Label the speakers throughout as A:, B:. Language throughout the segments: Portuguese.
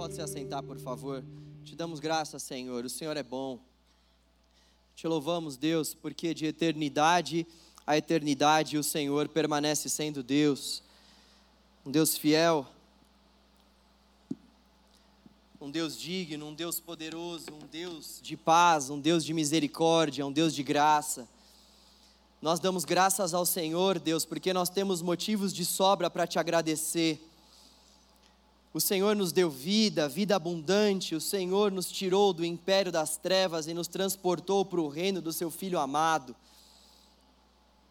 A: Pode se assentar, por favor. Te damos graças, Senhor. O Senhor é bom. Te louvamos, Deus, porque de eternidade a eternidade o Senhor permanece sendo Deus. Um Deus fiel, um Deus digno, um Deus poderoso, um Deus de paz, um Deus de misericórdia, um Deus de graça. Nós damos graças ao Senhor, Deus, porque nós temos motivos de sobra para te agradecer. O Senhor nos deu vida, vida abundante, o Senhor nos tirou do império das trevas e nos transportou para o reino do seu Filho amado.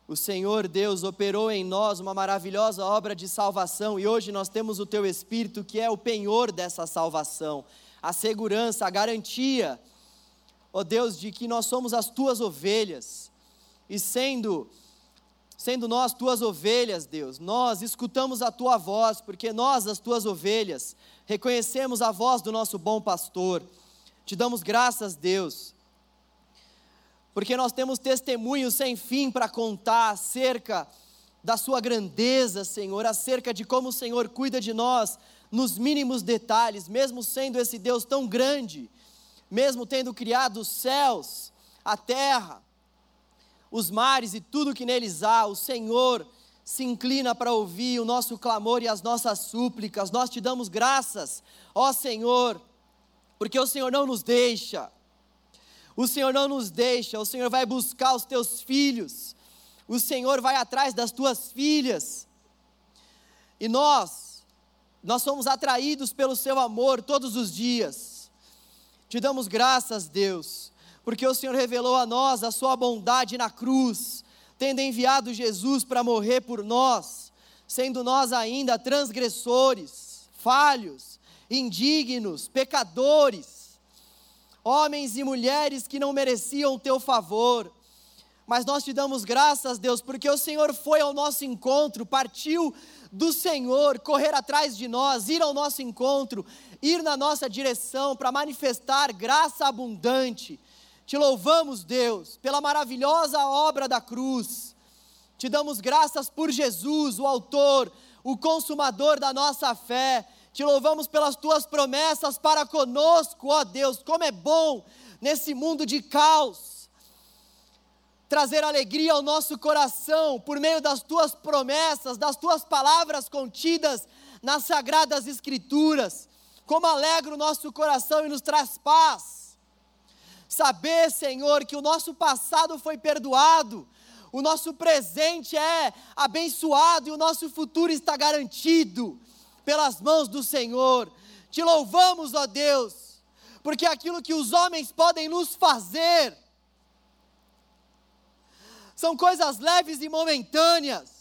A: O Senhor Deus operou em nós uma maravilhosa obra de salvação e hoje nós temos o Teu Espírito que é o penhor dessa salvação, a segurança, a garantia, ó Deus, de que nós somos as Tuas ovelhas e sendo sendo nós tuas ovelhas, Deus, nós escutamos a tua voz, porque nós, as tuas ovelhas, reconhecemos a voz do nosso bom pastor. Te damos graças, Deus, porque nós temos testemunhos sem fim para contar acerca da sua grandeza, Senhor, acerca de como o Senhor cuida de nós nos mínimos detalhes, mesmo sendo esse Deus tão grande, mesmo tendo criado os céus, a terra, os mares e tudo que neles há, o Senhor se inclina para ouvir o nosso clamor e as nossas súplicas. Nós te damos graças, ó Senhor, porque o Senhor não nos deixa. O Senhor não nos deixa, o Senhor vai buscar os teus filhos. O Senhor vai atrás das tuas filhas. E nós, nós somos atraídos pelo seu amor todos os dias. Te damos graças, Deus porque o Senhor revelou a nós a sua bondade na cruz, tendo enviado Jesus para morrer por nós, sendo nós ainda transgressores, falhos, indignos, pecadores, homens e mulheres que não mereciam o teu favor. Mas nós te damos graças, Deus, porque o Senhor foi ao nosso encontro, partiu do Senhor, correr atrás de nós, ir ao nosso encontro, ir na nossa direção para manifestar graça abundante te louvamos, Deus, pela maravilhosa obra da cruz. Te damos graças por Jesus, o Autor, o Consumador da nossa fé. Te louvamos pelas tuas promessas para conosco, ó Deus. Como é bom nesse mundo de caos trazer alegria ao nosso coração por meio das tuas promessas, das tuas palavras contidas nas sagradas Escrituras. Como alegra o nosso coração e nos traz paz Saber, Senhor, que o nosso passado foi perdoado, o nosso presente é abençoado e o nosso futuro está garantido pelas mãos do Senhor. Te louvamos, ó Deus, porque aquilo que os homens podem nos fazer são coisas leves e momentâneas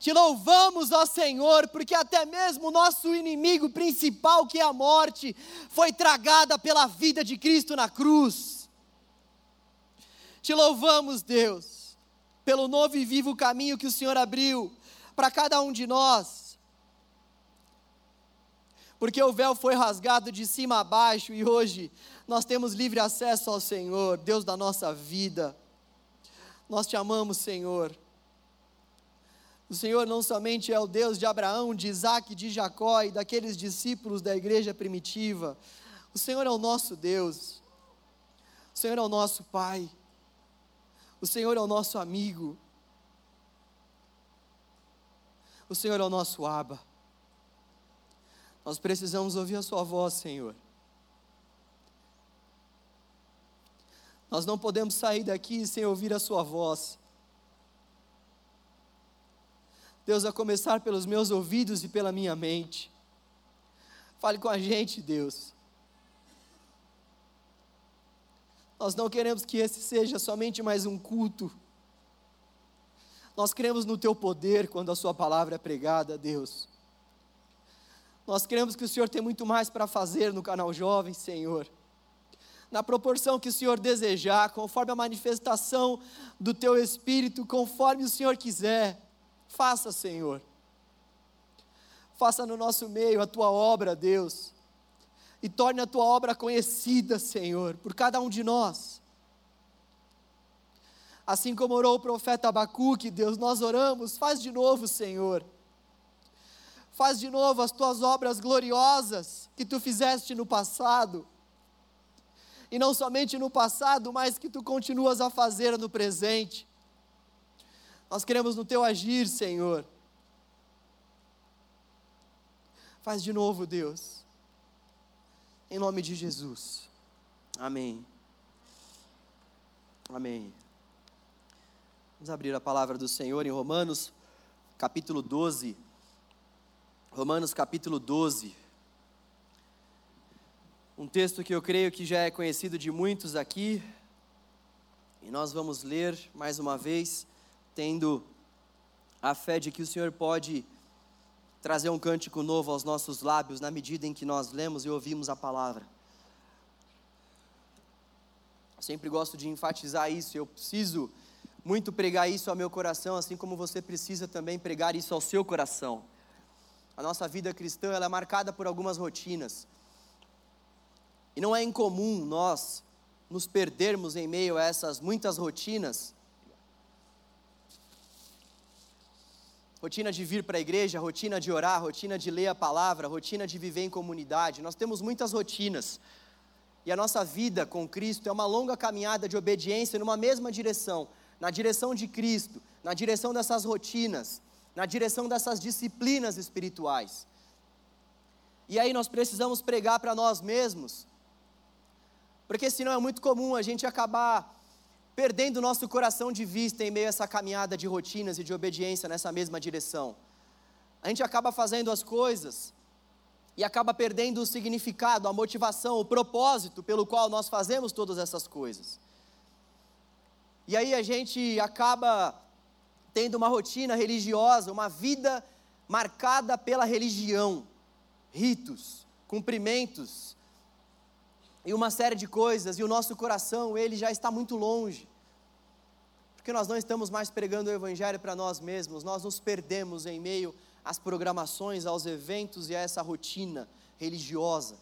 A: te louvamos, ó Senhor, porque até mesmo o nosso inimigo principal, que é a morte, foi tragada pela vida de Cristo na cruz. Te louvamos, Deus, pelo novo e vivo caminho que o Senhor abriu para cada um de nós. Porque o véu foi rasgado de cima a baixo e hoje nós temos livre acesso ao Senhor, Deus da nossa vida. Nós te amamos, Senhor. O Senhor não somente é o Deus de Abraão, de Isaac, de Jacó e daqueles discípulos da igreja primitiva. O Senhor é o nosso Deus. O Senhor é o nosso Pai. O Senhor é o nosso amigo. O Senhor é o nosso Aba. Nós precisamos ouvir a Sua voz, Senhor. Nós não podemos sair daqui sem ouvir a Sua voz. Deus, a começar pelos meus ouvidos e pela minha mente. Fale com a gente, Deus. Nós não queremos que esse seja somente mais um culto. Nós cremos no teu poder quando a sua palavra é pregada, Deus. Nós cremos que o Senhor tem muito mais para fazer no canal Jovem, Senhor. Na proporção que o Senhor desejar, conforme a manifestação do teu espírito, conforme o Senhor quiser. Faça, Senhor. Faça no nosso meio a tua obra, Deus. E torne a tua obra conhecida, Senhor, por cada um de nós. Assim como orou o profeta Abacuque, Deus, nós oramos, faz de novo, Senhor. Faz de novo as tuas obras gloriosas que tu fizeste no passado. E não somente no passado, mas que tu continuas a fazer no presente. Nós queremos no teu agir, Senhor. Faz de novo, Deus. Em nome de Jesus. Amém. Amém. Vamos abrir a palavra do Senhor em Romanos, capítulo 12. Romanos, capítulo 12. Um texto que eu creio que já é conhecido de muitos aqui. E nós vamos ler mais uma vez, tendo a fé de que o Senhor pode trazer um cântico novo aos nossos lábios na medida em que nós lemos e ouvimos a palavra. Sempre gosto de enfatizar isso, eu preciso muito pregar isso ao meu coração, assim como você precisa também pregar isso ao seu coração. A nossa vida cristã ela é marcada por algumas rotinas. E não é incomum nós nos perdermos em meio a essas muitas rotinas. Rotina de vir para a igreja, rotina de orar, rotina de ler a palavra, rotina de viver em comunidade. Nós temos muitas rotinas. E a nossa vida com Cristo é uma longa caminhada de obediência numa mesma direção na direção de Cristo, na direção dessas rotinas, na direção dessas disciplinas espirituais. E aí nós precisamos pregar para nós mesmos, porque senão é muito comum a gente acabar perdendo nosso coração de vista em meio a essa caminhada de rotinas e de obediência nessa mesma direção. A gente acaba fazendo as coisas e acaba perdendo o significado, a motivação, o propósito pelo qual nós fazemos todas essas coisas. E aí a gente acaba tendo uma rotina religiosa, uma vida marcada pela religião, ritos, cumprimentos e uma série de coisas, e o nosso coração, ele já está muito longe. Porque nós não estamos mais pregando o evangelho para nós mesmos, nós nos perdemos em meio às programações, aos eventos e a essa rotina religiosa.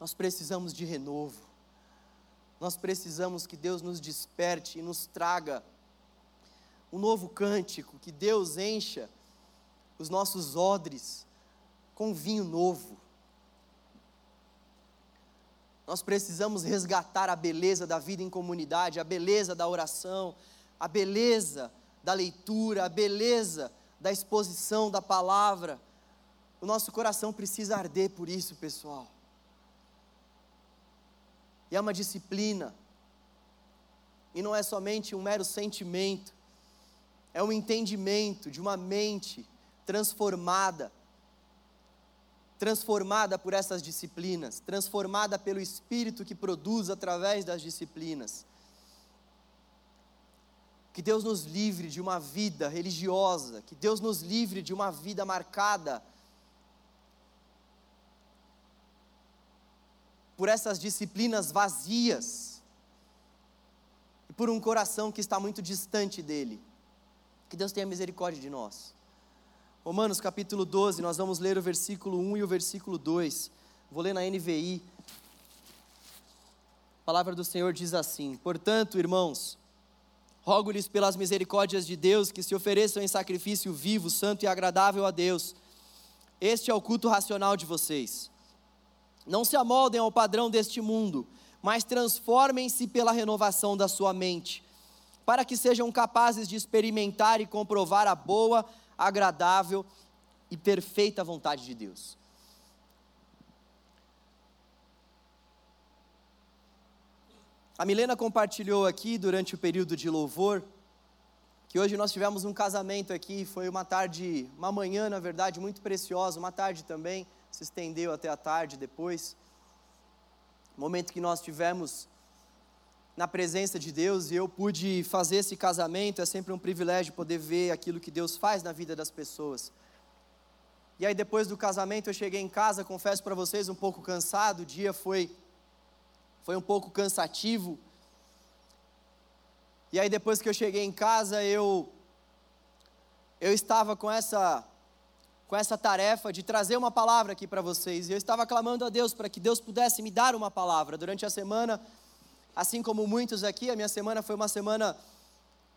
A: Nós precisamos de renovo. Nós precisamos que Deus nos desperte e nos traga um novo cântico, que Deus encha os nossos odres com vinho novo. Nós precisamos resgatar a beleza da vida em comunidade, a beleza da oração, a beleza da leitura, a beleza da exposição da palavra. O nosso coração precisa arder por isso, pessoal. E é uma disciplina. E não é somente um mero sentimento, é um entendimento de uma mente transformada transformada por essas disciplinas, transformada pelo Espírito que produz através das disciplinas. Que Deus nos livre de uma vida religiosa, que Deus nos livre de uma vida marcada por essas disciplinas vazias e por um coração que está muito distante dele. Que Deus tenha misericórdia de nós. Romanos capítulo 12, nós vamos ler o versículo 1 e o versículo 2. Vou ler na NVI. A palavra do Senhor diz assim: Portanto, irmãos, rogo-lhes pelas misericórdias de Deus que se ofereçam em sacrifício vivo, santo e agradável a Deus. Este é o culto racional de vocês. Não se amoldem ao padrão deste mundo, mas transformem-se pela renovação da sua mente, para que sejam capazes de experimentar e comprovar a boa, agradável e perfeita vontade de Deus. A Milena compartilhou aqui durante o período de louvor que hoje nós tivemos um casamento aqui, foi uma tarde, uma manhã, na verdade, muito preciosa, uma tarde também se estendeu até a tarde depois. Momento que nós tivemos na presença de Deus e eu pude fazer esse casamento, é sempre um privilégio poder ver aquilo que Deus faz na vida das pessoas. E aí depois do casamento eu cheguei em casa, confesso para vocês, um pouco cansado, o dia foi foi um pouco cansativo. E aí depois que eu cheguei em casa, eu eu estava com essa com essa tarefa de trazer uma palavra aqui para vocês. E eu estava clamando a Deus para que Deus pudesse me dar uma palavra. Durante a semana, assim como muitos aqui, a minha semana foi uma semana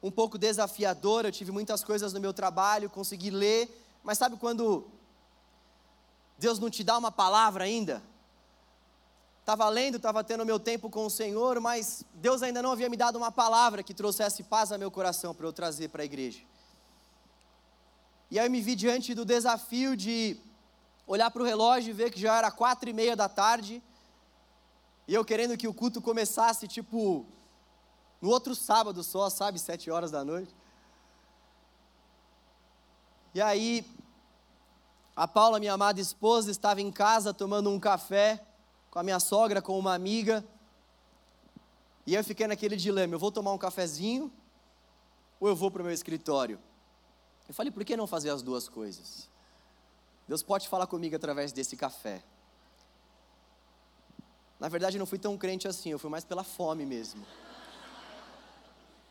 A: um pouco desafiadora. Eu tive muitas coisas no meu trabalho, consegui ler Mas sabe quando Deus não te dá uma palavra ainda? Estava lendo, estava tendo meu tempo com o Senhor, mas Deus ainda não havia me dado uma palavra que trouxesse paz ao meu coração para eu trazer para a igreja. E aí eu me vi diante do desafio de olhar para o relógio e ver que já era quatro e meia da tarde, e eu querendo que o culto começasse tipo no outro sábado só, sabe, sete horas da noite. E aí a Paula, minha amada esposa, estava em casa tomando um café com a minha sogra, com uma amiga. E eu fiquei naquele dilema: eu vou tomar um cafezinho ou eu vou para o meu escritório? Eu falei: por que não fazer as duas coisas? Deus pode falar comigo através desse café. Na verdade, eu não fui tão crente assim, eu fui mais pela fome mesmo.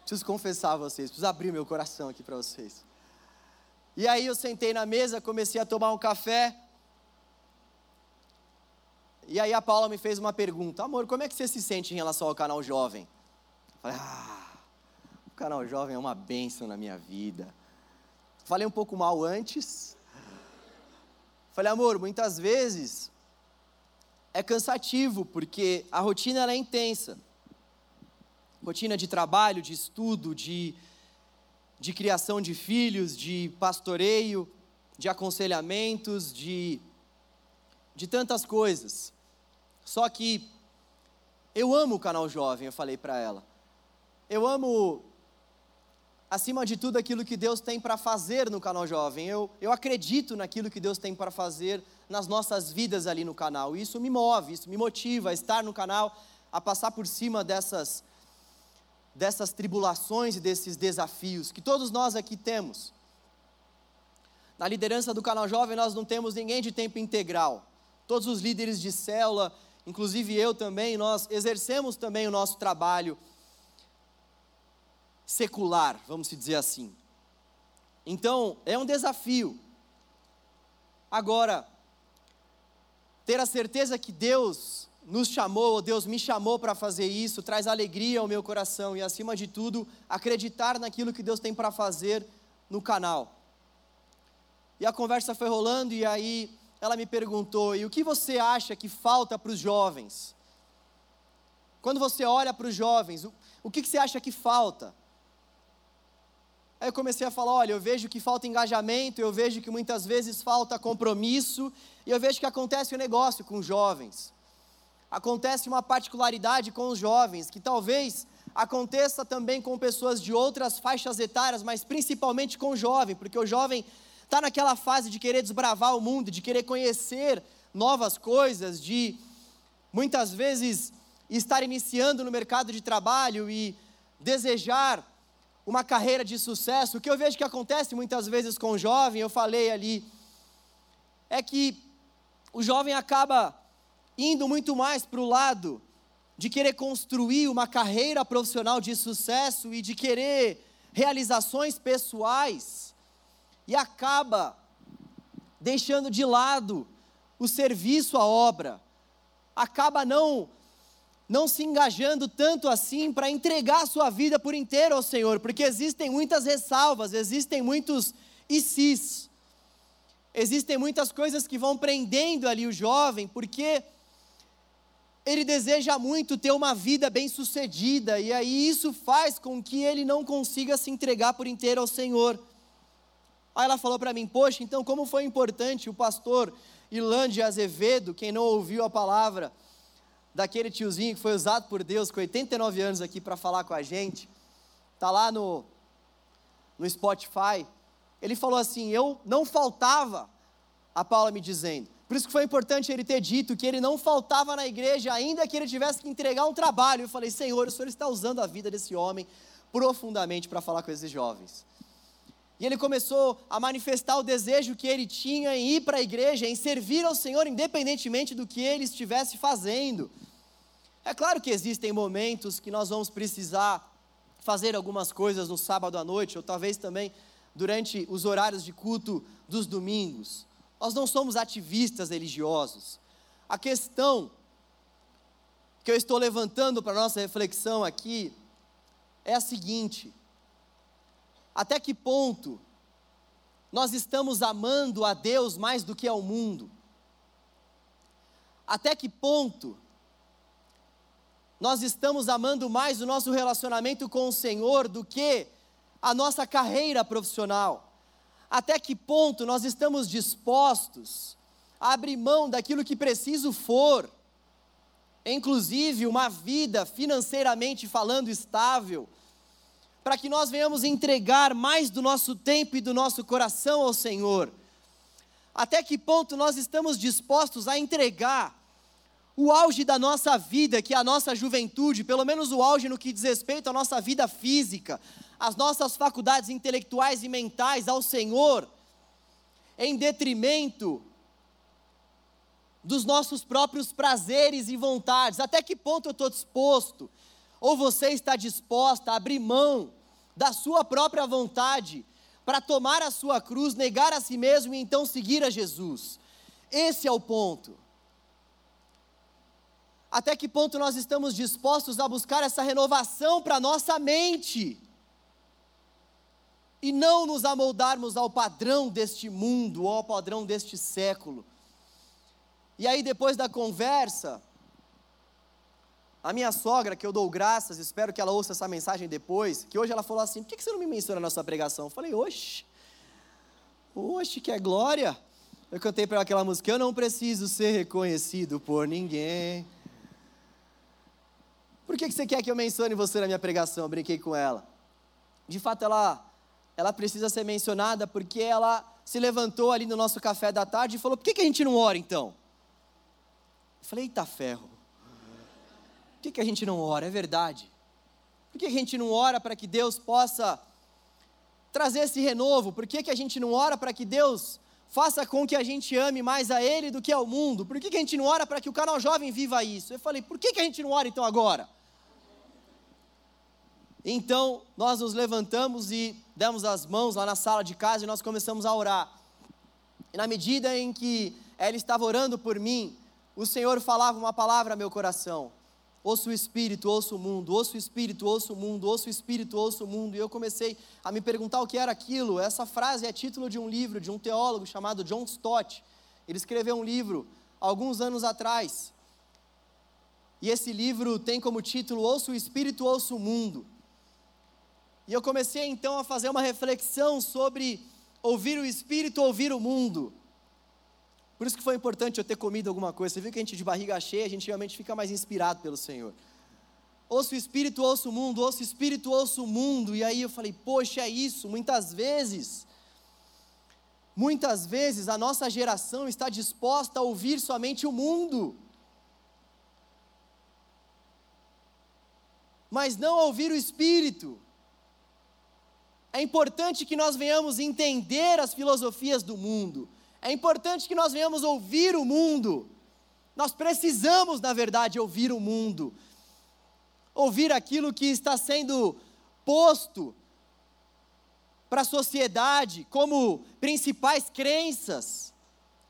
A: Preciso confessar a vocês, preciso abrir meu coração aqui para vocês. E aí eu sentei na mesa, comecei a tomar um café. E aí a Paula me fez uma pergunta: Amor, como é que você se sente em relação ao canal jovem? Eu falei: Ah, o canal jovem é uma bênção na minha vida. Falei um pouco mal antes. Falei, amor, muitas vezes é cansativo, porque a rotina é intensa. Rotina de trabalho, de estudo, de, de criação de filhos, de pastoreio, de aconselhamentos, de, de tantas coisas. Só que eu amo o canal jovem, eu falei para ela. Eu amo, acima de tudo, aquilo que Deus tem para fazer no canal jovem. Eu, eu acredito naquilo que Deus tem para fazer nas nossas vidas ali no canal. Isso me move, isso me motiva a estar no canal, a passar por cima dessas, dessas tribulações e desses desafios que todos nós aqui temos. Na liderança do canal jovem, nós não temos ninguém de tempo integral. Todos os líderes de célula inclusive eu também, nós exercemos também o nosso trabalho secular, vamos dizer assim. Então, é um desafio. Agora, ter a certeza que Deus nos chamou, Deus me chamou para fazer isso, traz alegria ao meu coração e, acima de tudo, acreditar naquilo que Deus tem para fazer no canal. E a conversa foi rolando, e aí ela me perguntou: e o que você acha que falta para os jovens? Quando você olha para os jovens, o, o que, que você acha que falta? Aí eu comecei a falar: olha, eu vejo que falta engajamento, eu vejo que muitas vezes falta compromisso, e eu vejo que acontece um negócio com os jovens. Acontece uma particularidade com os jovens, que talvez aconteça também com pessoas de outras faixas etárias, mas principalmente com o jovem, porque o jovem está naquela fase de querer desbravar o mundo, de querer conhecer novas coisas, de muitas vezes estar iniciando no mercado de trabalho e desejar uma carreira de sucesso. O que eu vejo que acontece muitas vezes com o jovem, eu falei ali, é que o jovem acaba indo muito mais para o lado de querer construir uma carreira profissional de sucesso e de querer realizações pessoais e acaba deixando de lado o serviço à obra, acaba não não se engajando tanto assim para entregar a sua vida por inteiro ao Senhor, porque existem muitas ressalvas, existem muitos ICs, existem muitas coisas que vão prendendo ali o jovem, porque ele deseja muito ter uma vida bem-sucedida, e aí isso faz com que ele não consiga se entregar por inteiro ao Senhor. Aí ela falou para mim: Poxa, então como foi importante o pastor Ilande Azevedo, quem não ouviu a palavra daquele tiozinho que foi usado por Deus com 89 anos aqui para falar com a gente, tá lá no, no Spotify. Ele falou assim: Eu não faltava, a Paula me dizendo. Por isso que foi importante ele ter dito que ele não faltava na igreja, ainda que ele tivesse que entregar um trabalho. Eu falei, Senhor, o Senhor está usando a vida desse homem profundamente para falar com esses jovens. E ele começou a manifestar o desejo que ele tinha em ir para a igreja, em servir ao Senhor, independentemente do que ele estivesse fazendo. É claro que existem momentos que nós vamos precisar fazer algumas coisas no sábado à noite, ou talvez também durante os horários de culto dos domingos. Nós não somos ativistas religiosos. A questão que eu estou levantando para nossa reflexão aqui é a seguinte: até que ponto nós estamos amando a Deus mais do que ao mundo? Até que ponto nós estamos amando mais o nosso relacionamento com o Senhor do que a nossa carreira profissional? Até que ponto nós estamos dispostos a abrir mão daquilo que preciso for, inclusive uma vida financeiramente falando estável, para que nós venhamos entregar mais do nosso tempo e do nosso coração ao Senhor? Até que ponto nós estamos dispostos a entregar o auge da nossa vida, que é a nossa juventude, pelo menos o auge no que diz respeito à nossa vida física, as nossas faculdades intelectuais e mentais ao Senhor, em detrimento dos nossos próprios prazeres e vontades. Até que ponto eu estou disposto, ou você está disposta a abrir mão da sua própria vontade para tomar a sua cruz, negar a si mesmo e então seguir a Jesus? Esse é o ponto. Até que ponto nós estamos dispostos a buscar essa renovação para nossa mente? E não nos amoldarmos ao padrão deste mundo, ou ao padrão deste século. E aí, depois da conversa, a minha sogra, que eu dou graças, espero que ela ouça essa mensagem depois, que hoje ela falou assim: por que você não me menciona na sua pregação? Eu falei: oxe, oxe, que é glória. Eu cantei para ela aquela música: Eu não preciso ser reconhecido por ninguém. Por que você quer que eu mencione você na minha pregação? Eu brinquei com ela. De fato, ela, ela precisa ser mencionada porque ela se levantou ali no nosso café da tarde e falou: por que, que a gente não ora então? Eu falei: eita ferro. Por que, que a gente não ora? É verdade. Por que a gente não ora para que Deus possa trazer esse renovo? Por que, que a gente não ora para que Deus faça com que a gente ame mais a Ele do que ao mundo? Por que, que a gente não ora para que o canal jovem viva isso? Eu falei: por que, que a gente não ora então agora? Então, nós nos levantamos e demos as mãos lá na sala de casa e nós começamos a orar. E na medida em que ela estava orando por mim, o Senhor falava uma palavra ao meu coração. Ouço o Espírito, ouço o mundo, ouço o Espírito, ouço o mundo, ouço o Espírito, ouço o mundo. E eu comecei a me perguntar o que era aquilo. Essa frase é título de um livro de um teólogo chamado John Stott. Ele escreveu um livro alguns anos atrás. E esse livro tem como título Ouço o Espírito, ouço o mundo. E eu comecei então a fazer uma reflexão sobre ouvir o Espírito, ouvir o mundo. Por isso que foi importante eu ter comido alguma coisa. Você viu que a gente de barriga cheia, a gente realmente fica mais inspirado pelo Senhor. Ouço o Espírito, ouço o mundo, ouço o Espírito, ouço o mundo. E aí eu falei, poxa, é isso. Muitas vezes, muitas vezes a nossa geração está disposta a ouvir somente o mundo. Mas não a ouvir o Espírito. É importante que nós venhamos entender as filosofias do mundo. É importante que nós venhamos ouvir o mundo. Nós precisamos, na verdade, ouvir o mundo. Ouvir aquilo que está sendo posto para a sociedade como principais crenças,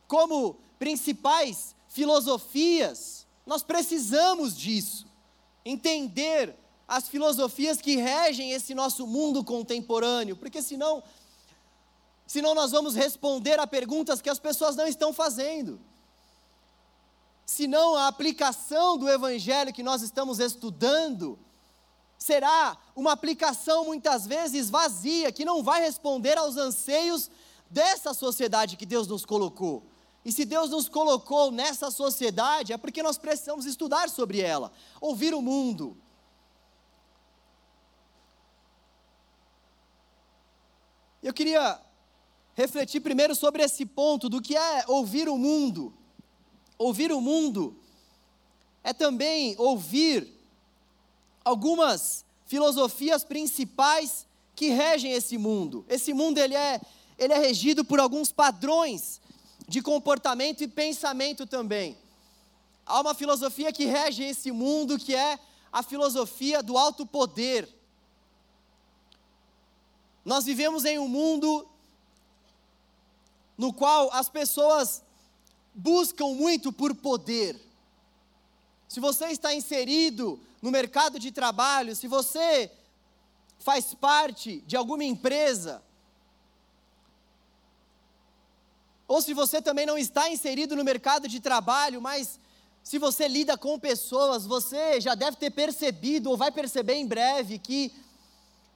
A: como principais filosofias. Nós precisamos disso. Entender as filosofias que regem esse nosso mundo contemporâneo, porque senão, senão nós vamos responder a perguntas que as pessoas não estão fazendo. Senão a aplicação do evangelho que nós estamos estudando será uma aplicação muitas vezes vazia, que não vai responder aos anseios dessa sociedade que Deus nos colocou. E se Deus nos colocou nessa sociedade, é porque nós precisamos estudar sobre ela, ouvir o mundo, Eu queria refletir primeiro sobre esse ponto do que é ouvir o mundo. Ouvir o mundo é também ouvir algumas filosofias principais que regem esse mundo. Esse mundo ele é, ele é regido por alguns padrões de comportamento e pensamento também. Há uma filosofia que rege esse mundo que é a filosofia do alto poder. Nós vivemos em um mundo no qual as pessoas buscam muito por poder. Se você está inserido no mercado de trabalho, se você faz parte de alguma empresa, Ou se você também não está inserido no mercado de trabalho, mas se você lida com pessoas, você já deve ter percebido ou vai perceber em breve que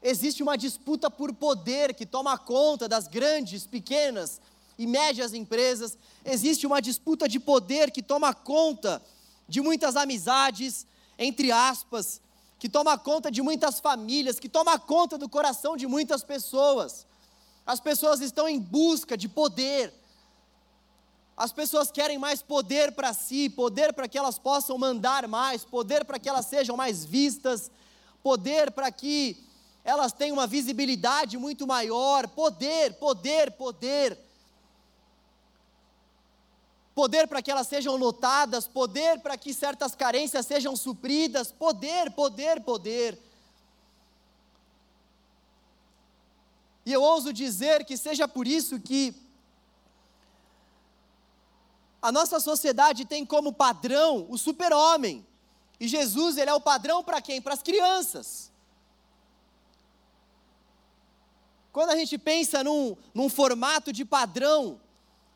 A: existe uma disputa por poder que toma conta das grandes, pequenas e médias empresas. Existe uma disputa de poder que toma conta de muitas amizades, entre aspas, que toma conta de muitas famílias, que toma conta do coração de muitas pessoas. As pessoas estão em busca de poder. As pessoas querem mais poder para si, poder para que elas possam mandar mais, poder para que elas sejam mais vistas, poder para que elas tenham uma visibilidade muito maior, poder, poder, poder. Poder para que elas sejam notadas, poder para que certas carências sejam supridas, poder, poder, poder. E eu ouso dizer que seja por isso que a nossa sociedade tem como padrão o super-homem. E Jesus, ele é o padrão para quem? Para as crianças. Quando a gente pensa num, num formato de padrão,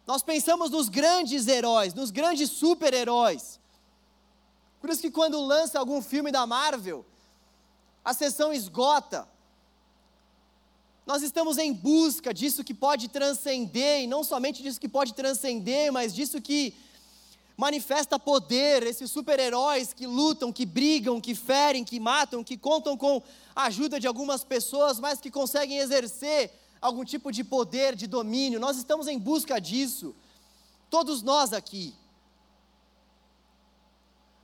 A: nós pensamos nos grandes heróis, nos grandes super-heróis. Por isso que quando lança algum filme da Marvel, a sessão esgota. Nós estamos em busca disso que pode transcender, e não somente disso que pode transcender, mas disso que manifesta poder, esses super-heróis que lutam, que brigam, que ferem, que matam, que contam com a ajuda de algumas pessoas, mas que conseguem exercer algum tipo de poder, de domínio. Nós estamos em busca disso, todos nós aqui.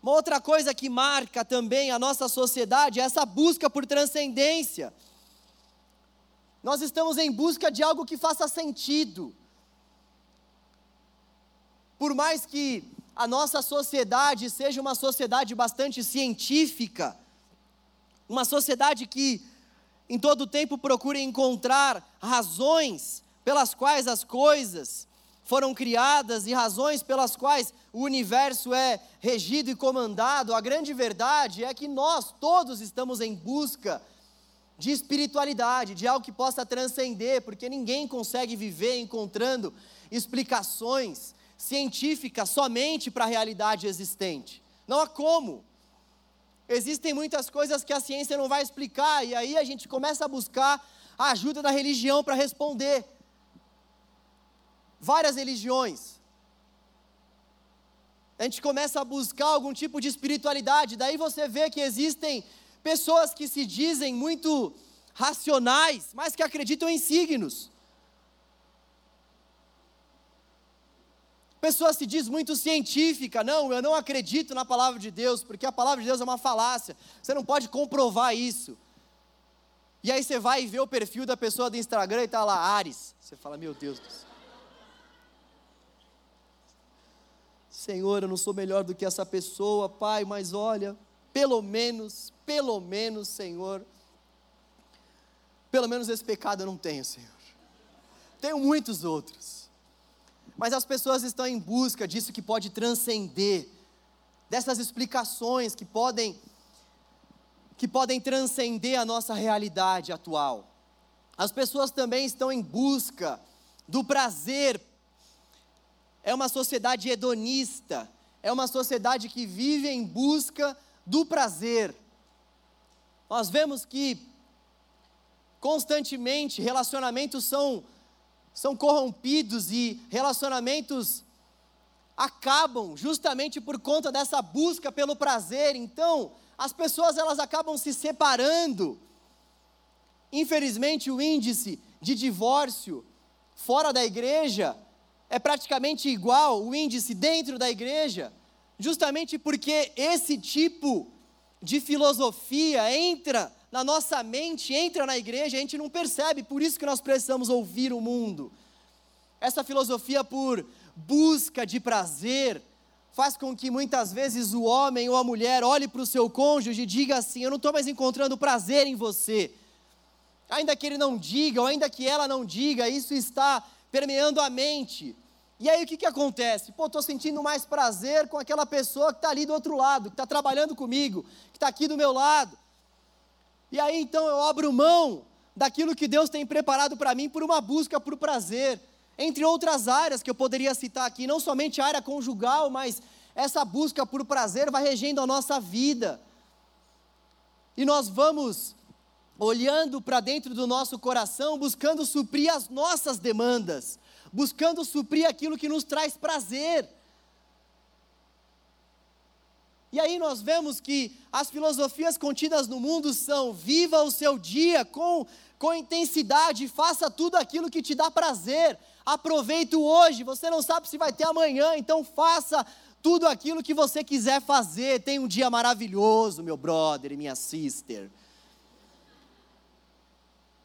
A: Uma outra coisa que marca também a nossa sociedade é essa busca por transcendência. Nós estamos em busca de algo que faça sentido. Por mais que a nossa sociedade seja uma sociedade bastante científica, uma sociedade que em todo tempo procura encontrar razões pelas quais as coisas foram criadas e razões pelas quais o universo é regido e comandado, a grande verdade é que nós todos estamos em busca de espiritualidade, de algo que possa transcender, porque ninguém consegue viver encontrando explicações científicas somente para a realidade existente. Não há como. Existem muitas coisas que a ciência não vai explicar, e aí a gente começa a buscar a ajuda da religião para responder. Várias religiões. A gente começa a buscar algum tipo de espiritualidade, daí você vê que existem pessoas que se dizem muito racionais, mas que acreditam em signos. Pessoa se diz muito científica, não, eu não acredito na palavra de Deus, porque a palavra de Deus é uma falácia, você não pode comprovar isso. E aí você vai e vê o perfil da pessoa do Instagram e está lá, Ares. Você fala, meu Deus do céu. Senhor, eu não sou melhor do que essa pessoa, Pai, mas olha, pelo menos, pelo menos, Senhor, pelo menos esse pecado eu não tenho, Senhor. Tenho muitos outros. Mas as pessoas estão em busca disso que pode transcender, dessas explicações que podem que podem transcender a nossa realidade atual. As pessoas também estão em busca do prazer. É uma sociedade hedonista, é uma sociedade que vive em busca do prazer. Nós vemos que constantemente relacionamentos são são corrompidos e relacionamentos acabam justamente por conta dessa busca pelo prazer. Então, as pessoas elas acabam se separando. Infelizmente, o índice de divórcio fora da igreja é praticamente igual o índice dentro da igreja justamente porque esse tipo de filosofia entra na nossa mente, entra na igreja, a gente não percebe, por isso que nós precisamos ouvir o mundo. Essa filosofia por busca de prazer faz com que muitas vezes o homem ou a mulher olhe para o seu cônjuge e diga assim: Eu não estou mais encontrando prazer em você. Ainda que ele não diga, ou ainda que ela não diga, isso está permeando a mente. E aí o que, que acontece? Pô, estou sentindo mais prazer com aquela pessoa que está ali do outro lado, que está trabalhando comigo, que está aqui do meu lado. E aí então eu abro mão daquilo que Deus tem preparado para mim por uma busca por prazer. Entre outras áreas que eu poderia citar aqui, não somente a área conjugal, mas essa busca por prazer vai regendo a nossa vida. E nós vamos olhando para dentro do nosso coração, buscando suprir as nossas demandas, buscando suprir aquilo que nos traz prazer. E aí nós vemos que as filosofias contidas no mundo são: viva o seu dia com, com intensidade, faça tudo aquilo que te dá prazer, aproveite hoje, você não sabe se vai ter amanhã, então faça tudo aquilo que você quiser fazer. Tem um dia maravilhoso, meu brother e minha sister.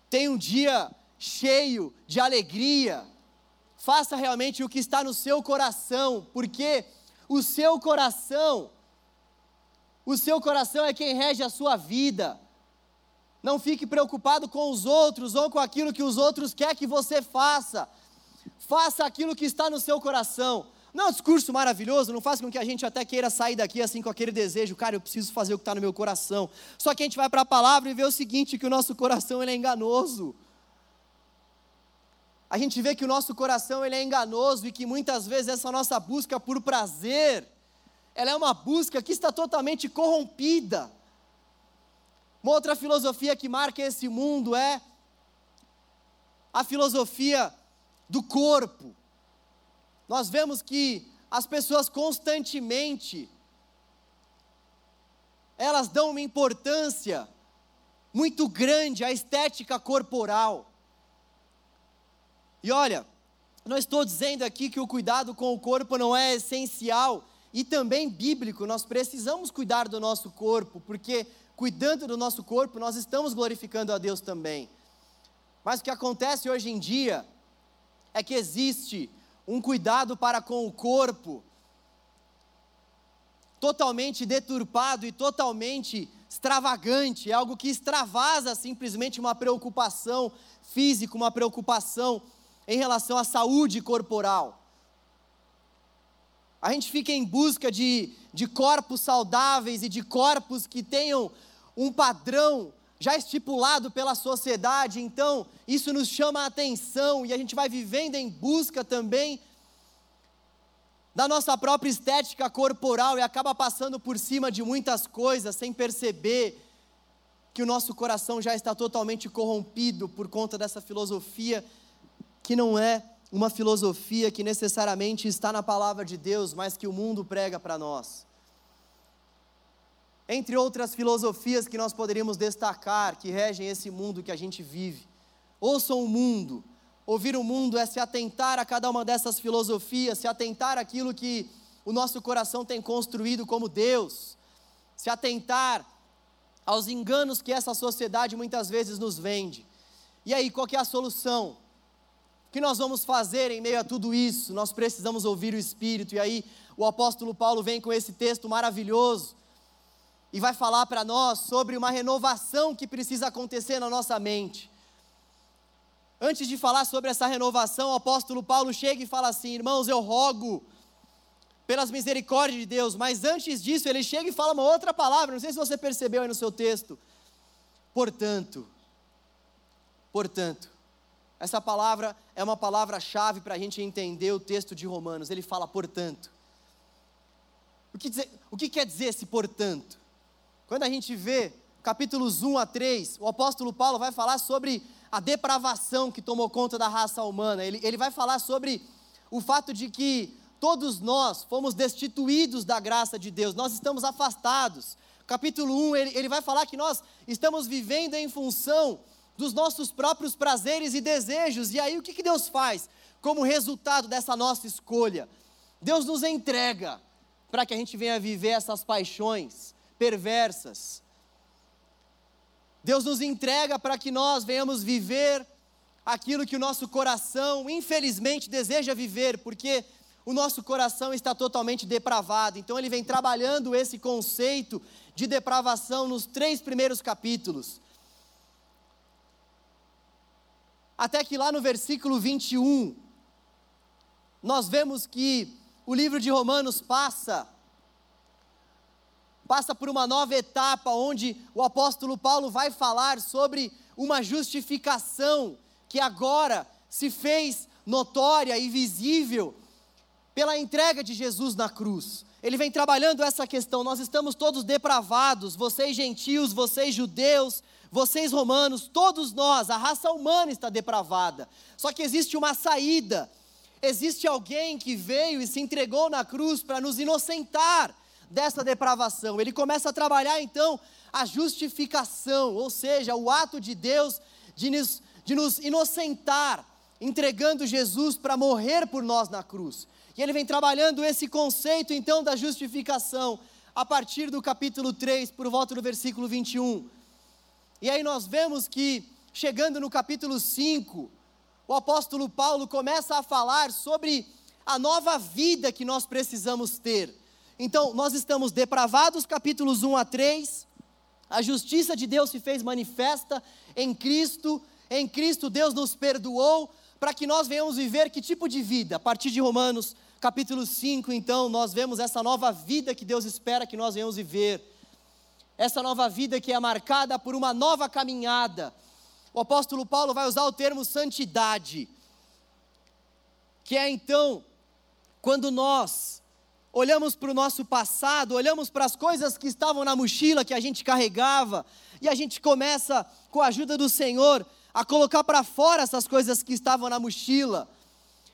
A: Tem um dia cheio de alegria. Faça realmente o que está no seu coração, porque o seu coração o seu coração é quem rege a sua vida. Não fique preocupado com os outros ou com aquilo que os outros querem que você faça. Faça aquilo que está no seu coração. Não é um discurso maravilhoso, não faz com que a gente até queira sair daqui assim com aquele desejo, cara, eu preciso fazer o que está no meu coração. Só que a gente vai para a palavra e vê o seguinte, que o nosso coração ele é enganoso. A gente vê que o nosso coração ele é enganoso e que muitas vezes essa nossa busca por prazer, ela é uma busca que está totalmente corrompida. Uma outra filosofia que marca esse mundo é a filosofia do corpo. Nós vemos que as pessoas constantemente elas dão uma importância muito grande à estética corporal. E olha, não estou dizendo aqui que o cuidado com o corpo não é essencial e também bíblico, nós precisamos cuidar do nosso corpo, porque cuidando do nosso corpo, nós estamos glorificando a Deus também. Mas o que acontece hoje em dia é que existe um cuidado para com o corpo totalmente deturpado e totalmente extravagante, é algo que extravasa simplesmente uma preocupação física, uma preocupação em relação à saúde corporal. A gente fica em busca de, de corpos saudáveis e de corpos que tenham um padrão já estipulado pela sociedade, então isso nos chama a atenção e a gente vai vivendo em busca também da nossa própria estética corporal e acaba passando por cima de muitas coisas sem perceber que o nosso coração já está totalmente corrompido por conta dessa filosofia que não é uma filosofia que necessariamente está na palavra de Deus, mas que o mundo prega para nós. Entre outras filosofias que nós poderíamos destacar, que regem esse mundo que a gente vive. Ouçam o mundo. Ouvir o mundo é se atentar a cada uma dessas filosofias, se atentar àquilo que o nosso coração tem construído como Deus, se atentar aos enganos que essa sociedade muitas vezes nos vende. E aí, qual é a solução? Que nós vamos fazer em meio a tudo isso? Nós precisamos ouvir o Espírito. E aí, o apóstolo Paulo vem com esse texto maravilhoso e vai falar para nós sobre uma renovação que precisa acontecer na nossa mente. Antes de falar sobre essa renovação, o apóstolo Paulo chega e fala assim: Irmãos, eu rogo pelas misericórdias de Deus, mas antes disso, ele chega e fala uma outra palavra, não sei se você percebeu aí no seu texto. Portanto, portanto, essa palavra é uma palavra-chave para a gente entender o texto de Romanos. Ele fala, portanto. O que, dizer, o que quer dizer esse portanto? Quando a gente vê capítulos 1 a 3, o apóstolo Paulo vai falar sobre a depravação que tomou conta da raça humana. Ele, ele vai falar sobre o fato de que todos nós fomos destituídos da graça de Deus, nós estamos afastados. Capítulo 1, ele, ele vai falar que nós estamos vivendo em função dos nossos próprios prazeres e desejos. E aí o que, que Deus faz como resultado dessa nossa escolha? Deus nos entrega para que a gente venha viver essas paixões perversas. Deus nos entrega para que nós venhamos viver aquilo que o nosso coração, infelizmente, deseja viver, porque o nosso coração está totalmente depravado. Então, ele vem trabalhando esse conceito de depravação nos três primeiros capítulos. Até que lá no versículo 21, nós vemos que o livro de Romanos passa passa por uma nova etapa onde o apóstolo Paulo vai falar sobre uma justificação que agora se fez notória e visível pela entrega de Jesus na cruz. Ele vem trabalhando essa questão. Nós estamos todos depravados, vocês gentios, vocês judeus, vocês romanos, todos nós, a raça humana está depravada. Só que existe uma saída. Existe alguém que veio e se entregou na cruz para nos inocentar dessa depravação. Ele começa a trabalhar então a justificação, ou seja, o ato de Deus de nos, de nos inocentar, entregando Jesus para morrer por nós na cruz. E ele vem trabalhando esse conceito então da justificação a partir do capítulo 3, por volta do versículo 21. E aí nós vemos que, chegando no capítulo 5, o apóstolo Paulo começa a falar sobre a nova vida que nós precisamos ter. Então, nós estamos depravados, capítulos 1 a 3. A justiça de Deus se fez manifesta em Cristo. Em Cristo, Deus nos perdoou para que nós venhamos viver que tipo de vida? A partir de Romanos, capítulo 5, então, nós vemos essa nova vida que Deus espera que nós venhamos viver essa nova vida que é marcada por uma nova caminhada. O apóstolo Paulo vai usar o termo santidade, que é então quando nós olhamos para o nosso passado, olhamos para as coisas que estavam na mochila que a gente carregava, e a gente começa, com a ajuda do Senhor, a colocar para fora essas coisas que estavam na mochila,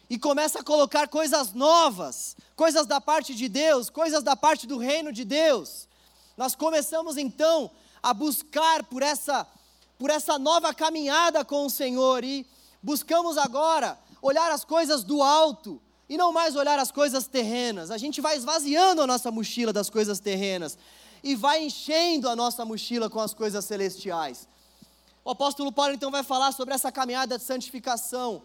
A: e começa a colocar coisas novas, coisas da parte de Deus, coisas da parte do reino de Deus. Nós começamos então a buscar por essa por essa nova caminhada com o Senhor e buscamos agora olhar as coisas do alto e não mais olhar as coisas terrenas. A gente vai esvaziando a nossa mochila das coisas terrenas e vai enchendo a nossa mochila com as coisas celestiais. O apóstolo Paulo então vai falar sobre essa caminhada de santificação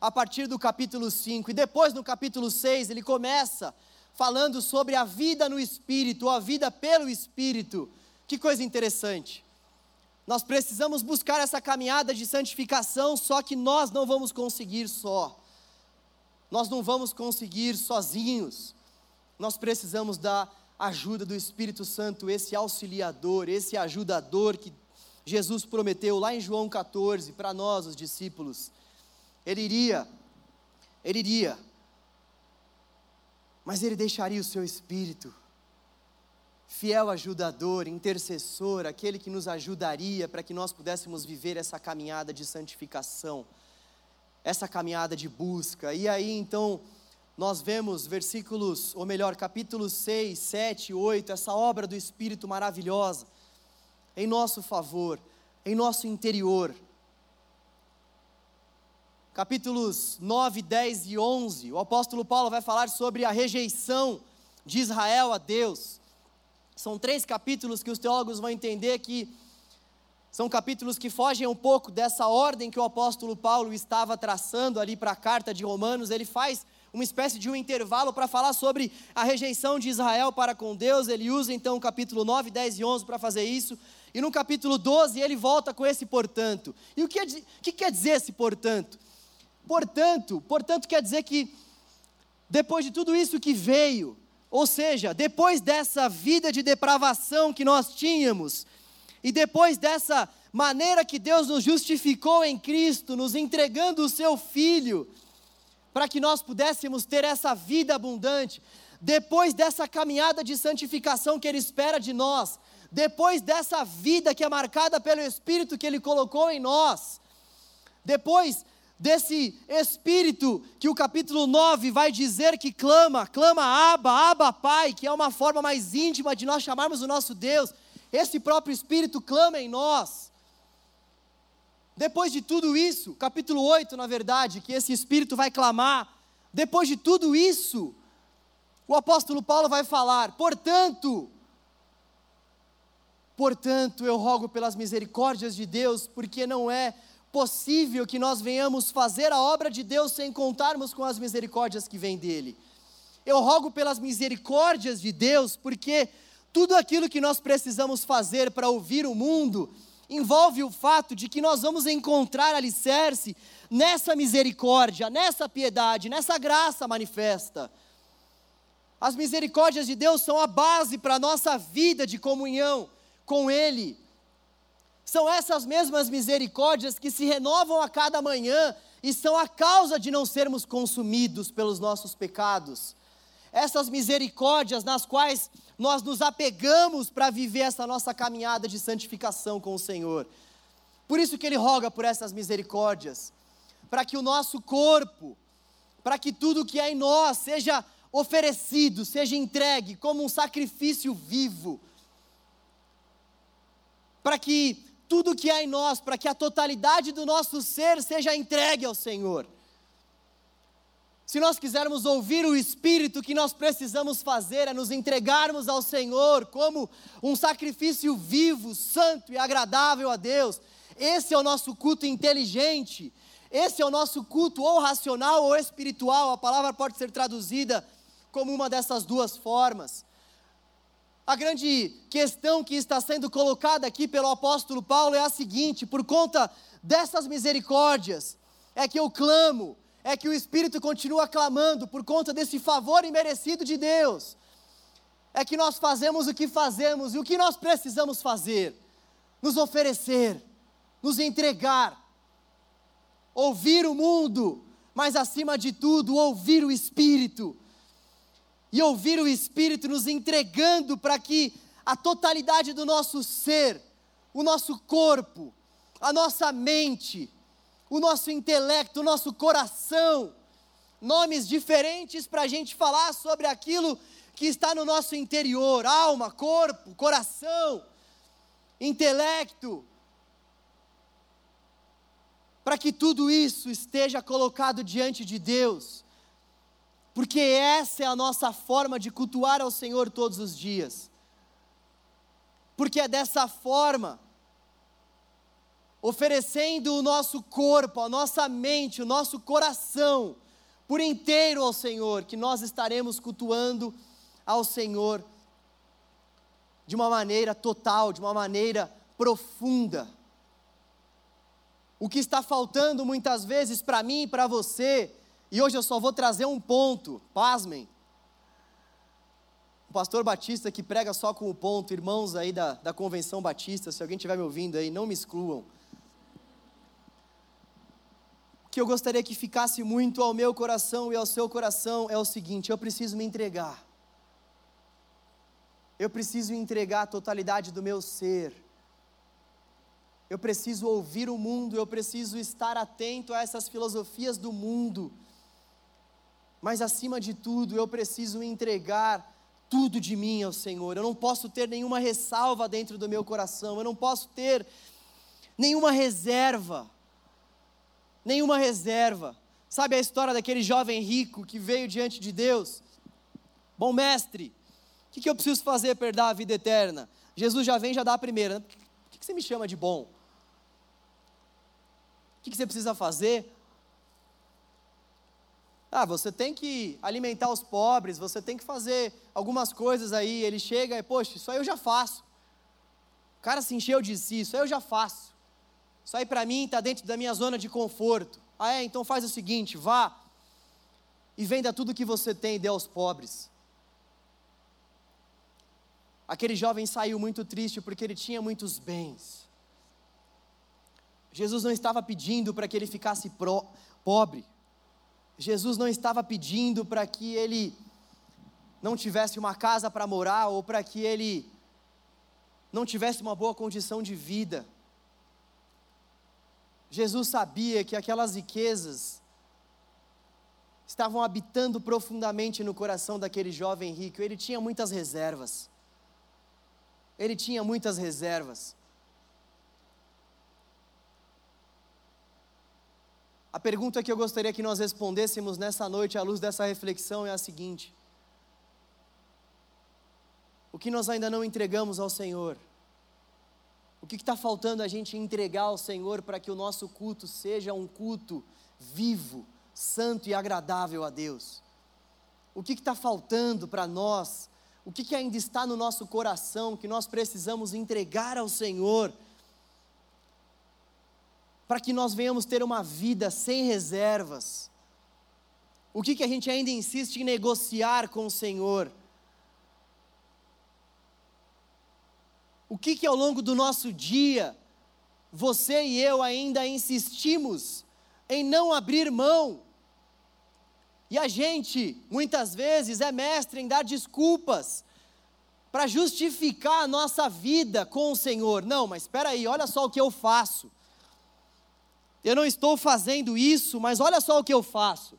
A: a partir do capítulo 5 e depois no capítulo 6 ele começa falando sobre a vida no Espírito, ou a vida pelo Espírito. Que coisa interessante. Nós precisamos buscar essa caminhada de santificação, só que nós não vamos conseguir só. Nós não vamos conseguir sozinhos. Nós precisamos da ajuda do Espírito Santo, esse auxiliador, esse ajudador que Jesus prometeu lá em João 14 para nós, os discípulos. Ele iria, ele iria mas Ele deixaria o seu espírito, fiel ajudador, intercessor, aquele que nos ajudaria para que nós pudéssemos viver essa caminhada de santificação, essa caminhada de busca. E aí então, nós vemos versículos, ou melhor, capítulos 6, 7, 8, essa obra do Espírito maravilhosa, em nosso favor, em nosso interior capítulos 9, 10 e 11, o apóstolo Paulo vai falar sobre a rejeição de Israel a Deus. São três capítulos que os teólogos vão entender que são capítulos que fogem um pouco dessa ordem que o apóstolo Paulo estava traçando ali para a carta de Romanos. Ele faz uma espécie de um intervalo para falar sobre a rejeição de Israel para com Deus. Ele usa então o capítulo 9, 10 e 11 para fazer isso. E no capítulo 12 ele volta com esse portanto. E o que, é, que quer dizer esse portanto? Portanto, portanto quer dizer que depois de tudo isso que veio, ou seja, depois dessa vida de depravação que nós tínhamos, e depois dessa maneira que Deus nos justificou em Cristo, nos entregando o seu Filho, para que nós pudéssemos ter essa vida abundante, depois dessa caminhada de santificação que Ele espera de nós, depois dessa vida que é marcada pelo Espírito que Ele colocou em nós, depois desse espírito que o capítulo 9 vai dizer que clama, clama Abba, Abba Pai, que é uma forma mais íntima de nós chamarmos o nosso Deus. Esse próprio espírito clama em nós. Depois de tudo isso, capítulo 8, na verdade, que esse espírito vai clamar, depois de tudo isso, o apóstolo Paulo vai falar: portanto, portanto, eu rogo pelas misericórdias de Deus, porque não é possível que nós venhamos fazer a obra de Deus sem contarmos com as misericórdias que vêm dele. Eu rogo pelas misericórdias de Deus, porque tudo aquilo que nós precisamos fazer para ouvir o mundo envolve o fato de que nós vamos encontrar alicerce nessa misericórdia, nessa piedade, nessa graça manifesta. As misericórdias de Deus são a base para a nossa vida de comunhão com Ele. São essas mesmas misericórdias que se renovam a cada manhã e são a causa de não sermos consumidos pelos nossos pecados. Essas misericórdias nas quais nós nos apegamos para viver essa nossa caminhada de santificação com o Senhor. Por isso que ele roga por essas misericórdias, para que o nosso corpo, para que tudo que é em nós seja oferecido, seja entregue como um sacrifício vivo, para que tudo que há em nós, para que a totalidade do nosso ser seja entregue ao Senhor. Se nós quisermos ouvir o Espírito, o que nós precisamos fazer é nos entregarmos ao Senhor como um sacrifício vivo, santo e agradável a Deus. Esse é o nosso culto inteligente, esse é o nosso culto ou racional ou espiritual. A palavra pode ser traduzida como uma dessas duas formas. A grande questão que está sendo colocada aqui pelo apóstolo Paulo é a seguinte: por conta dessas misericórdias, é que eu clamo, é que o Espírito continua clamando por conta desse favor imerecido de Deus. É que nós fazemos o que fazemos e o que nós precisamos fazer: nos oferecer, nos entregar, ouvir o mundo, mas acima de tudo, ouvir o Espírito e ouvir o Espírito nos entregando para que a totalidade do nosso ser, o nosso corpo, a nossa mente, o nosso intelecto, o nosso coração, nomes diferentes para a gente falar sobre aquilo que está no nosso interior. Alma, corpo, coração, intelecto. Para que tudo isso esteja colocado diante de Deus porque essa é a nossa forma de cultuar ao Senhor todos os dias. Porque é dessa forma, oferecendo o nosso corpo, a nossa mente, o nosso coração por inteiro ao Senhor, que nós estaremos cultuando ao Senhor de uma maneira total, de uma maneira profunda. O que está faltando muitas vezes para mim e para você e hoje eu só vou trazer um ponto, pasmem. O pastor Batista que prega só com o ponto, irmãos aí da, da Convenção Batista, se alguém estiver me ouvindo aí, não me excluam. O que eu gostaria que ficasse muito ao meu coração e ao seu coração é o seguinte: eu preciso me entregar. Eu preciso entregar a totalidade do meu ser. Eu preciso ouvir o mundo, eu preciso estar atento a essas filosofias do mundo mas acima de tudo eu preciso entregar tudo de mim ao Senhor. Eu não posso ter nenhuma ressalva dentro do meu coração, eu não posso ter nenhuma reserva. Nenhuma reserva. Sabe a história daquele jovem rico que veio diante de Deus? Bom mestre, o que, que, eu preciso fazer para herdar a vida eterna? Jesus já vem já dá a primeira. O que, que você me chama de bom? O que, que você precisa fazer? Ah, você tem que alimentar os pobres, você tem que fazer algumas coisas aí. Ele chega e, poxa, isso aí eu já faço. O cara se encheu de si, isso aí eu já faço. Isso aí para mim está dentro da minha zona de conforto. Ah, é? Então faz o seguinte: vá e venda tudo que você tem e dê aos pobres. Aquele jovem saiu muito triste porque ele tinha muitos bens. Jesus não estava pedindo para que ele ficasse pro, pobre. Jesus não estava pedindo para que ele não tivesse uma casa para morar ou para que ele não tivesse uma boa condição de vida. Jesus sabia que aquelas riquezas estavam habitando profundamente no coração daquele jovem rico. Ele tinha muitas reservas. Ele tinha muitas reservas. A pergunta que eu gostaria que nós respondêssemos nessa noite, à luz dessa reflexão, é a seguinte: O que nós ainda não entregamos ao Senhor? O que está faltando a gente entregar ao Senhor para que o nosso culto seja um culto vivo, santo e agradável a Deus? O que está faltando para nós? O que, que ainda está no nosso coração que nós precisamos entregar ao Senhor? Para que nós venhamos ter uma vida sem reservas? O que, que a gente ainda insiste em negociar com o Senhor? O que, que ao longo do nosso dia, você e eu ainda insistimos em não abrir mão. E a gente, muitas vezes, é mestre em dar desculpas para justificar a nossa vida com o Senhor. Não, mas espera aí, olha só o que eu faço. Eu não estou fazendo isso, mas olha só o que eu faço.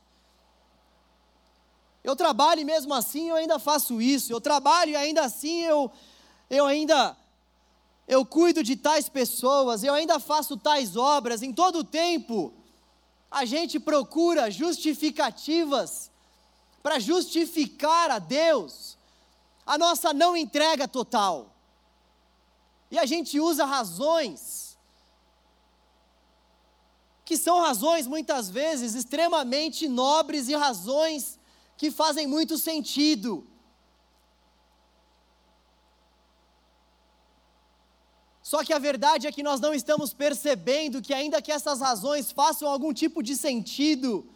A: Eu trabalho e mesmo assim eu ainda faço isso. Eu trabalho e ainda assim eu, eu ainda eu cuido de tais pessoas, eu ainda faço tais obras. Em todo o tempo, a gente procura justificativas para justificar a Deus a nossa não entrega total. E a gente usa razões que são razões muitas vezes extremamente nobres e razões que fazem muito sentido. Só que a verdade é que nós não estamos percebendo que, ainda que essas razões façam algum tipo de sentido,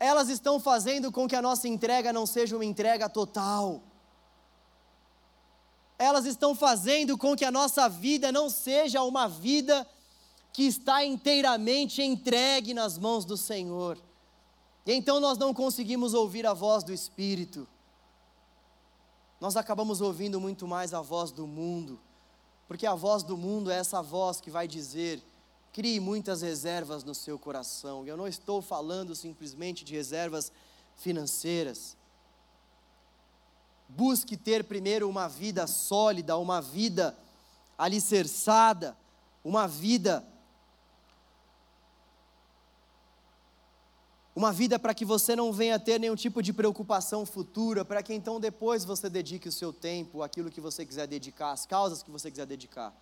A: elas estão fazendo com que a nossa entrega não seja uma entrega total. Elas estão fazendo com que a nossa vida não seja uma vida que está inteiramente entregue nas mãos do Senhor. E então nós não conseguimos ouvir a voz do Espírito. Nós acabamos ouvindo muito mais a voz do mundo, porque a voz do mundo é essa voz que vai dizer: crie muitas reservas no seu coração. E eu não estou falando simplesmente de reservas financeiras. Busque ter primeiro uma vida sólida, uma vida alicerçada, uma vida Uma vida para que você não venha ter nenhum tipo de preocupação futura, para que então depois você dedique o seu tempo àquilo que você quiser dedicar, às causas que você quiser dedicar.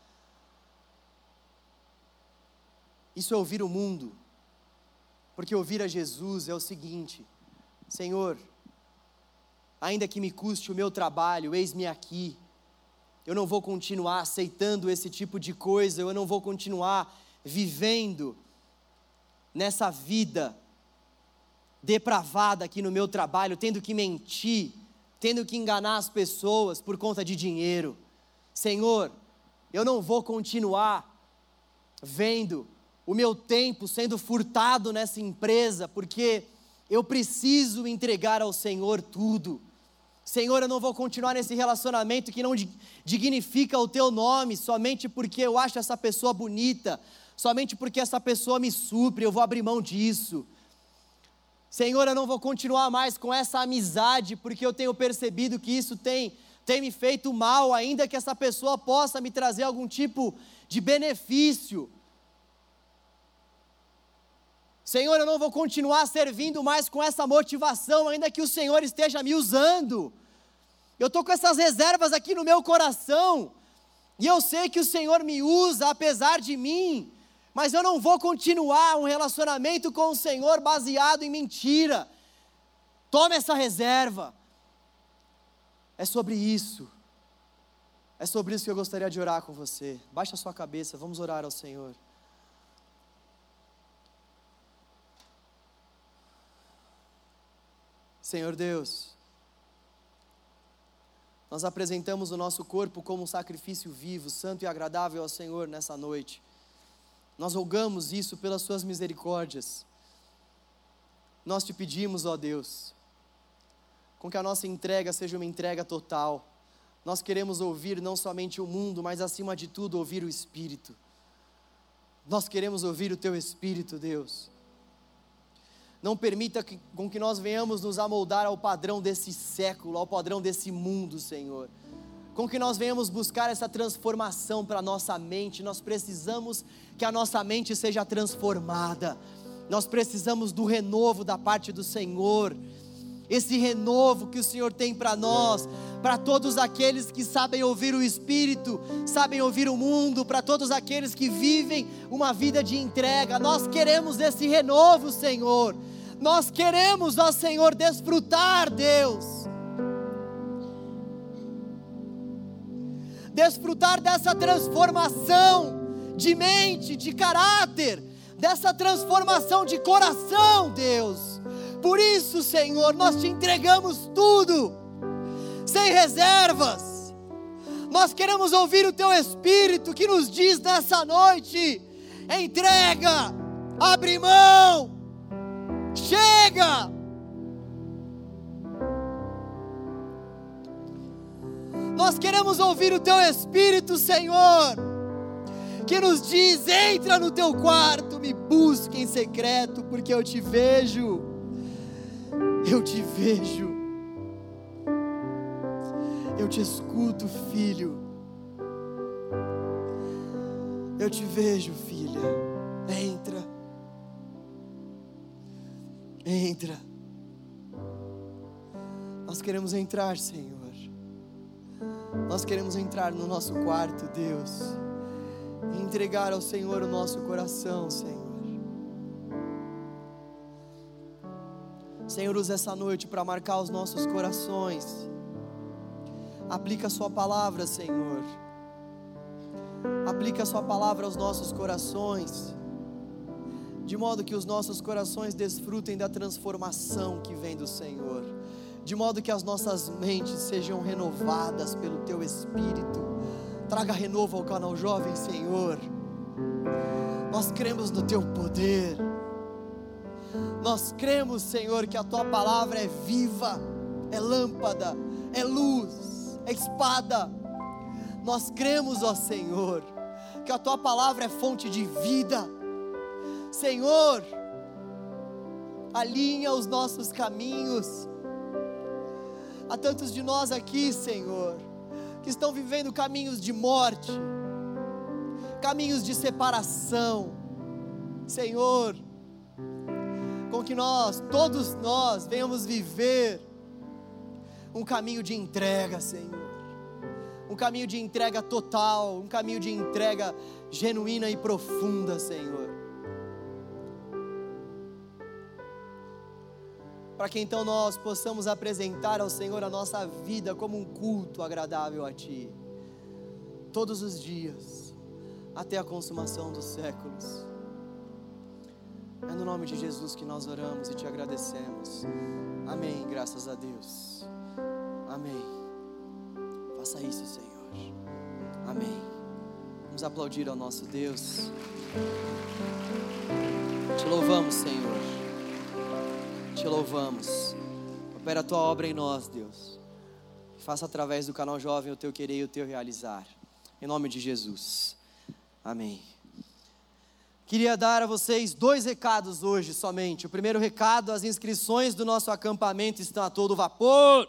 A: Isso é ouvir o mundo, porque ouvir a Jesus é o seguinte: Senhor, ainda que me custe o meu trabalho, eis-me aqui. Eu não vou continuar aceitando esse tipo de coisa, eu não vou continuar vivendo nessa vida depravada aqui no meu trabalho, tendo que mentir, tendo que enganar as pessoas por conta de dinheiro. Senhor, eu não vou continuar vendo o meu tempo sendo furtado nessa empresa, porque eu preciso entregar ao Senhor tudo. Senhor, eu não vou continuar nesse relacionamento que não dignifica o teu nome somente porque eu acho essa pessoa bonita, somente porque essa pessoa me supre, eu vou abrir mão disso. Senhor, eu não vou continuar mais com essa amizade, porque eu tenho percebido que isso tem, tem me feito mal, ainda que essa pessoa possa me trazer algum tipo de benefício. Senhor, eu não vou continuar servindo mais com essa motivação, ainda que o Senhor esteja me usando. Eu estou com essas reservas aqui no meu coração, e eu sei que o Senhor me usa apesar de mim mas eu não vou continuar um relacionamento com o Senhor baseado em mentira. Tome essa reserva. É sobre isso. É sobre isso que eu gostaria de orar com você. Baixa sua cabeça, vamos orar ao Senhor. Senhor Deus, nós apresentamos o nosso corpo como um sacrifício vivo, santo e agradável ao Senhor nessa noite. Nós rogamos isso pelas Suas misericórdias. Nós te pedimos, ó Deus, com que a nossa entrega seja uma entrega total. Nós queremos ouvir não somente o mundo, mas acima de tudo ouvir o Espírito. Nós queremos ouvir o Teu Espírito, Deus. Não permita que, com que nós venhamos nos amoldar ao padrão desse século, ao padrão desse mundo, Senhor com que nós venhamos buscar essa transformação para a nossa mente. Nós precisamos que a nossa mente seja transformada. Nós precisamos do renovo da parte do Senhor. Esse renovo que o Senhor tem para nós, para todos aqueles que sabem ouvir o Espírito, sabem ouvir o mundo, para todos aqueles que vivem uma vida de entrega. Nós queremos esse renovo, Senhor. Nós queremos, ó Senhor, desfrutar, Deus desfrutar dessa transformação de mente, de caráter, dessa transformação de coração, Deus. Por isso, Senhor, nós te entregamos tudo, sem reservas. Nós queremos ouvir o teu espírito que nos diz nessa noite: entrega, abre mão, chega. Nós queremos ouvir o teu espírito, Senhor, que nos diz: entra no teu quarto, me busque em secreto, porque eu te vejo. Eu te vejo. Eu te escuto, filho. Eu te vejo, filha. Entra. Entra. Nós queremos entrar, Senhor. Nós queremos entrar no nosso quarto, Deus, e entregar ao Senhor o nosso coração, Senhor. Senhor, usa essa noite para marcar os nossos corações Aplica a Sua palavra, Senhor. Aplica a Sua palavra aos nossos corações, de modo que os nossos corações desfrutem da transformação que vem do Senhor, de modo que as nossas mentes sejam renovadas pelo Teu Espírito. Traga renovo ao canal Jovem, Senhor. Nós cremos no Teu poder. Nós cremos, Senhor, que a Tua palavra é viva, é lâmpada, é luz é espada. Nós cremos, ó Senhor, que a tua palavra é fonte de vida. Senhor, alinha os nossos caminhos. Há tantos de nós aqui, Senhor, que estão vivendo caminhos de morte, caminhos de separação. Senhor, com que nós, todos nós, venhamos viver um caminho de entrega, Senhor. Um caminho de entrega total, um caminho de entrega genuína e profunda, Senhor. Para que então nós possamos apresentar ao Senhor a nossa vida como um culto agradável a Ti, todos os dias, até a consumação dos séculos. É no nome de Jesus que nós oramos e te agradecemos. Amém. Graças a Deus. Amém. Faça isso, Senhor. Amém. Vamos aplaudir ao nosso Deus. Te louvamos, Senhor. Te louvamos. Opera a tua obra em nós, Deus. Faça através do canal Jovem o teu querer e o teu realizar. Em nome de Jesus. Amém. Queria dar a vocês dois recados hoje somente. O primeiro recado: as inscrições do nosso acampamento estão a todo vapor.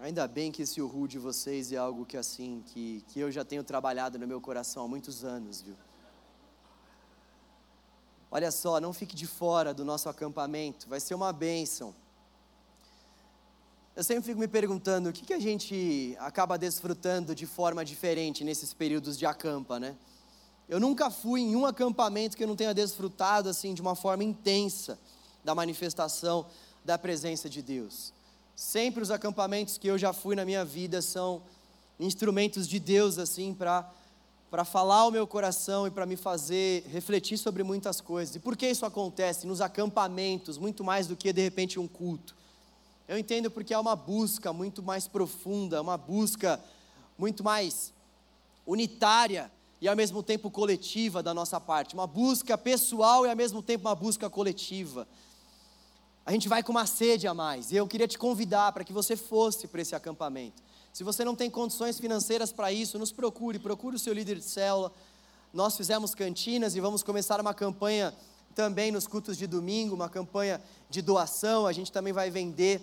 A: Ainda bem que esse urru de vocês é algo que assim, que, que eu já tenho trabalhado no meu coração há muitos anos, viu? Olha só, não fique de fora do nosso acampamento, vai ser uma bênção. Eu sempre fico me perguntando o que, que a gente acaba desfrutando de forma diferente nesses períodos de acampa, né? Eu nunca fui em um acampamento que eu não tenha desfrutado assim de uma forma intensa da manifestação da presença de Deus. Sempre os acampamentos que eu já fui na minha vida são instrumentos de Deus assim para para falar ao meu coração e para me fazer refletir sobre muitas coisas. E por que isso acontece nos acampamentos, muito mais do que de repente um culto? Eu entendo porque é uma busca muito mais profunda, uma busca muito mais unitária e ao mesmo tempo coletiva da nossa parte, uma busca pessoal e ao mesmo tempo uma busca coletiva a gente vai com uma sede a mais. E eu queria te convidar para que você fosse para esse acampamento. Se você não tem condições financeiras para isso, nos procure, procure o seu líder de célula. Nós fizemos cantinas e vamos começar uma campanha também nos cultos de domingo, uma campanha de doação. A gente também vai vender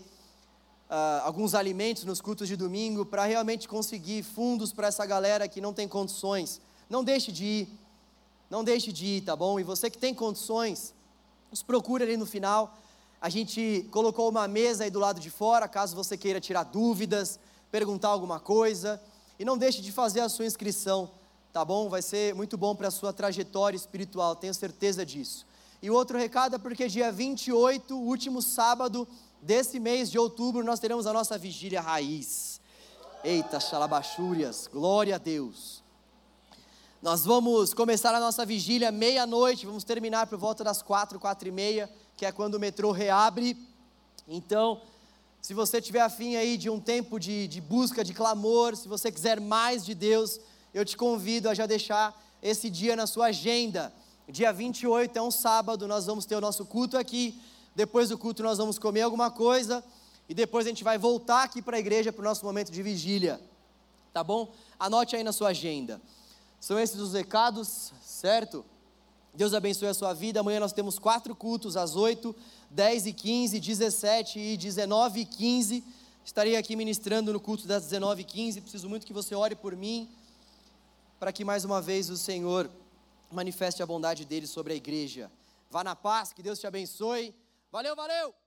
A: uh, alguns alimentos nos cultos de domingo para realmente conseguir fundos para essa galera que não tem condições. Não deixe de ir, não deixe de ir, tá bom? E você que tem condições, nos procure ali no final. A gente colocou uma mesa aí do lado de fora, caso você queira tirar dúvidas, perguntar alguma coisa. E não deixe de fazer a sua inscrição, tá bom? Vai ser muito bom para a sua trajetória espiritual, tenho certeza disso. E o outro recado é porque dia 28, último sábado desse mês de outubro, nós teremos a nossa vigília raiz. Eita, xalabachúrias, glória a Deus. Nós vamos começar a nossa vigília meia-noite, vamos terminar por volta das quatro, quatro e meia que é quando o metrô reabre. Então, Se você tiver afim aí de um tempo de, de busca, de clamor, se você quiser mais de Deus, eu te convido a já deixar esse dia na sua agenda. Dia 28 é um sábado, nós vamos ter o nosso culto aqui. Depois do culto, nós vamos comer alguma coisa. E depois a gente vai voltar aqui para a igreja para o nosso momento de vigília. Tá bom? Anote aí na sua agenda. São esses os recados, certo? Deus abençoe a sua vida. Amanhã nós temos quatro cultos, às 8, 10 e 15, 17 e 19 e 15. Estarei aqui ministrando no culto das 19 e 15. Preciso muito que você ore por mim, para que mais uma vez o Senhor manifeste a bondade dele sobre a igreja. Vá na paz, que Deus te abençoe. Valeu, valeu!